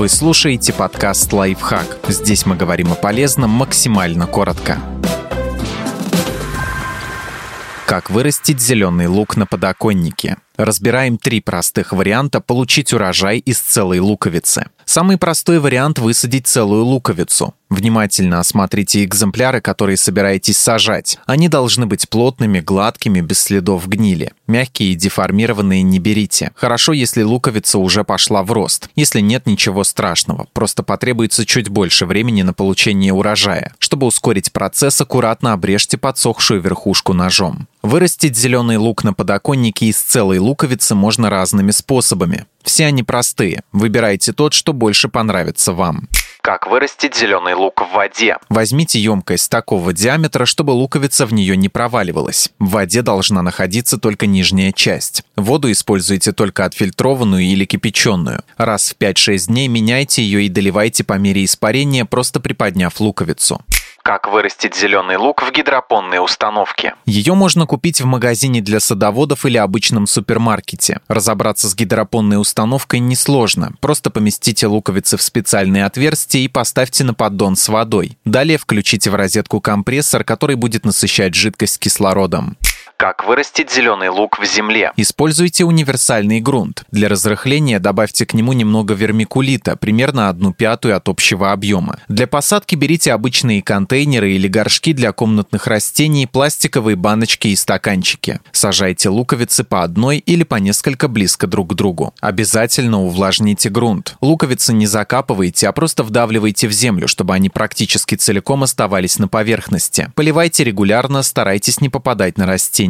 Вы слушаете подкаст «Лайфхак». Здесь мы говорим о полезном максимально коротко. Как вырастить зеленый лук на подоконнике? Разбираем три простых варианта получить урожай из целой луковицы. Самый простой вариант – высадить целую луковицу. Внимательно осмотрите экземпляры, которые собираетесь сажать. Они должны быть плотными, гладкими, без следов гнили. Мягкие и деформированные не берите. Хорошо, если луковица уже пошла в рост. Если нет, ничего страшного. Просто потребуется чуть больше времени на получение урожая. Чтобы ускорить процесс, аккуратно обрежьте подсохшую верхушку ножом. Вырастить зеленый лук на подоконнике из целой луковицы можно разными способами. Все они простые. Выбирайте тот, что больше понравится вам. Как вырастить зеленый лук в воде? Возьмите емкость такого диаметра, чтобы луковица в нее не проваливалась. В воде должна находиться только нижняя часть. Воду используйте только отфильтрованную или кипяченую. Раз в 5-6 дней меняйте ее и доливайте по мере испарения, просто приподняв луковицу. Как вырастить зеленый лук в гидропонной установке? Ее можно купить в магазине для садоводов или обычном супермаркете. Разобраться с гидропонной установкой несложно. Просто поместите луковицы в специальные отверстия и поставьте на поддон с водой. Далее включите в розетку компрессор, который будет насыщать жидкость кислородом. Как вырастить зеленый лук в земле? Используйте универсальный грунт. Для разрыхления добавьте к нему немного вермикулита, примерно одну пятую от общего объема. Для посадки берите обычные контейнеры или горшки для комнатных растений, пластиковые баночки и стаканчики. Сажайте луковицы по одной или по несколько близко друг к другу. Обязательно увлажните грунт. Луковицы не закапывайте, а просто вдавливайте в землю, чтобы они практически целиком оставались на поверхности. Поливайте регулярно, старайтесь не попадать на растения